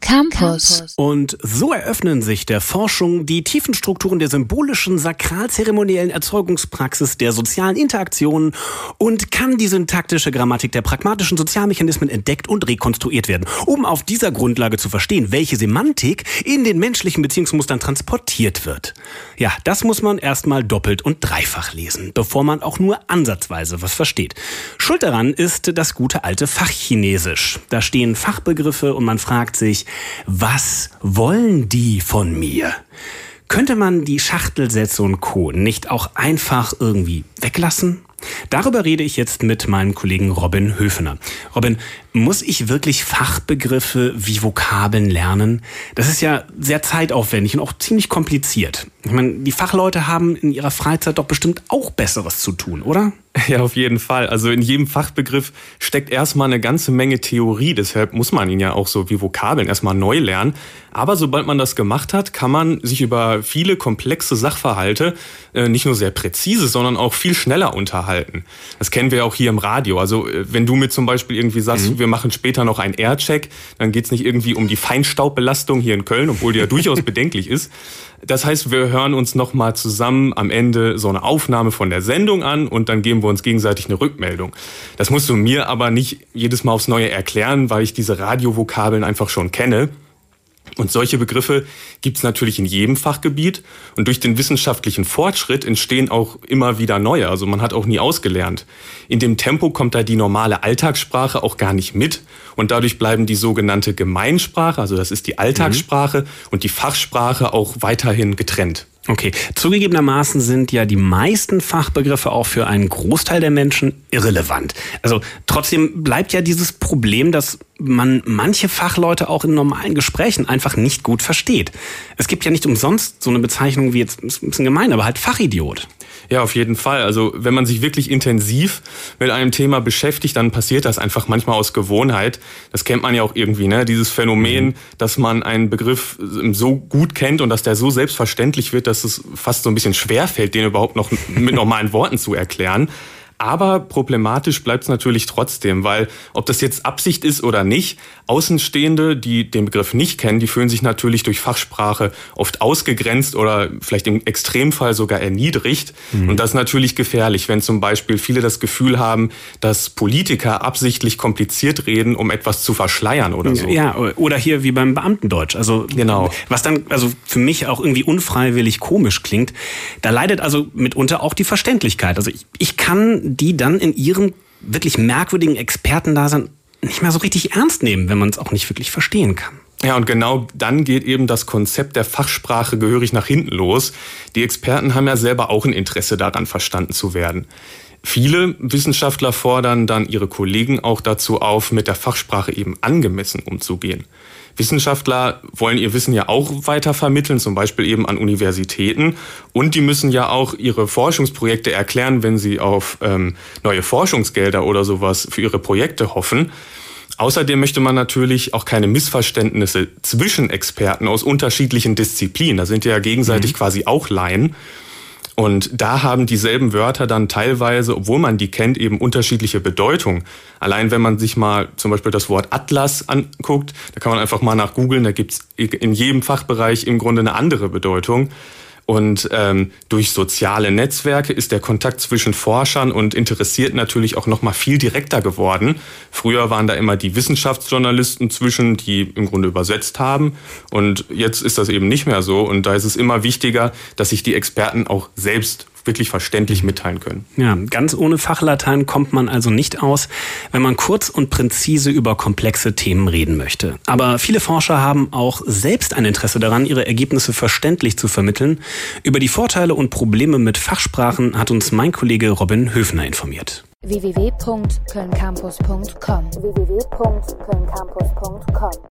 Campus. Und so eröffnen sich der Forschung die tiefen Strukturen der symbolischen, sakralzeremoniellen Erzeugungspraxis der sozialen Interaktionen und kann die syntaktische Grammatik der pragmatischen Sozialmechanismen entdeckt und rekonstruiert werden, um auf dieser Grundlage zu verstehen, welche Semantik in den menschlichen Beziehungsmustern transportiert wird. Ja, das muss man erstmal doppelt und dreifach lesen, bevor man auch nur ansatzweise was versteht. Schuld daran ist das gute alte Fachchinesisch. Da stehen Fachbegriffe und man fragt sich, was wollen die von mir? Könnte man die Schachtelsätze und Co. nicht auch einfach irgendwie weglassen? Darüber rede ich jetzt mit meinem Kollegen Robin Höfener. Robin, muss ich wirklich Fachbegriffe wie Vokabeln lernen? Das ist ja sehr zeitaufwendig und auch ziemlich kompliziert. Ich meine, die Fachleute haben in ihrer Freizeit doch bestimmt auch Besseres zu tun, oder? Ja, auf jeden Fall. Also in jedem Fachbegriff steckt erstmal eine ganze Menge Theorie. Deshalb muss man ihn ja auch so wie Vokabeln erstmal neu lernen. Aber sobald man das gemacht hat, kann man sich über viele komplexe Sachverhalte äh, nicht nur sehr präzise, sondern auch viel schneller unterhalten. Das kennen wir auch hier im Radio. Also äh, wenn du mir zum Beispiel irgendwie sagst, mhm. wir machen später noch einen Aircheck, dann geht's nicht irgendwie um die Feinstaubbelastung hier in Köln, obwohl die ja durchaus bedenklich ist. Das heißt, wir hören uns nochmal zusammen am Ende so eine Aufnahme von der Sendung an und dann geben wir uns gegenseitig eine Rückmeldung. Das musst du mir aber nicht jedes Mal aufs Neue erklären, weil ich diese Radiovokabeln einfach schon kenne. Und solche Begriffe gibt es natürlich in jedem Fachgebiet. Und durch den wissenschaftlichen Fortschritt entstehen auch immer wieder neue. Also man hat auch nie ausgelernt. In dem Tempo kommt da die normale Alltagssprache auch gar nicht mit. Und dadurch bleiben die sogenannte Gemeinsprache, also das ist die Alltagssprache, mhm. und die Fachsprache auch weiterhin getrennt. Okay, zugegebenermaßen sind ja die meisten Fachbegriffe auch für einen Großteil der Menschen irrelevant. Also trotzdem bleibt ja dieses Problem, dass man manche Fachleute auch in normalen Gesprächen einfach nicht gut versteht. Es gibt ja nicht umsonst so eine Bezeichnung wie jetzt, ist ein bisschen gemein, aber halt Fachidiot. Ja, auf jeden Fall. Also wenn man sich wirklich intensiv mit einem Thema beschäftigt, dann passiert das einfach manchmal aus Gewohnheit. Das kennt man ja auch irgendwie, ne? Dieses Phänomen, mhm. dass man einen Begriff so gut kennt und dass der so selbstverständlich wird, dass es fast so ein bisschen schwer fällt, den überhaupt noch mit normalen Worten zu erklären. Aber problematisch bleibt es natürlich trotzdem, weil ob das jetzt Absicht ist oder nicht, Außenstehende, die den Begriff nicht kennen, die fühlen sich natürlich durch Fachsprache oft ausgegrenzt oder vielleicht im Extremfall sogar erniedrigt. Mhm. Und das ist natürlich gefährlich, wenn zum Beispiel viele das Gefühl haben, dass Politiker absichtlich kompliziert reden, um etwas zu verschleiern oder so. Ja, oder hier wie beim Beamtendeutsch. Also genau. was dann also für mich auch irgendwie unfreiwillig komisch klingt. Da leidet also mitunter auch die Verständlichkeit. Also ich, ich kann die dann in ihrem wirklich merkwürdigen Expertendasein nicht mehr so richtig ernst nehmen, wenn man es auch nicht wirklich verstehen kann. Ja, und genau dann geht eben das Konzept der Fachsprache gehörig nach hinten los. Die Experten haben ja selber auch ein Interesse daran, verstanden zu werden. Viele Wissenschaftler fordern dann ihre Kollegen auch dazu auf, mit der Fachsprache eben angemessen umzugehen. Wissenschaftler wollen ihr Wissen ja auch weiter vermitteln, zum Beispiel eben an Universitäten. Und die müssen ja auch ihre Forschungsprojekte erklären, wenn sie auf ähm, neue Forschungsgelder oder sowas für ihre Projekte hoffen. Außerdem möchte man natürlich auch keine Missverständnisse zwischen Experten aus unterschiedlichen Disziplinen. Da sind ja gegenseitig mhm. quasi auch Laien. Und da haben dieselben Wörter dann teilweise, obwohl man die kennt, eben unterschiedliche Bedeutungen. Allein wenn man sich mal zum Beispiel das Wort Atlas anguckt, da kann man einfach mal nach googeln, da gibt's in jedem Fachbereich im Grunde eine andere Bedeutung. Und ähm, durch soziale Netzwerke ist der Kontakt zwischen Forschern und Interessierten natürlich auch noch mal viel direkter geworden. Früher waren da immer die Wissenschaftsjournalisten zwischen, die im Grunde übersetzt haben. Und jetzt ist das eben nicht mehr so. Und da ist es immer wichtiger, dass sich die Experten auch selbst wirklich verständlich mitteilen können. Ja, ganz ohne Fachlatein kommt man also nicht aus, wenn man kurz und präzise über komplexe Themen reden möchte. Aber viele Forscher haben auch selbst ein Interesse daran, ihre Ergebnisse verständlich zu vermitteln. Über die Vorteile und Probleme mit Fachsprachen hat uns mein Kollege Robin Höfner informiert www.kölncampus.com www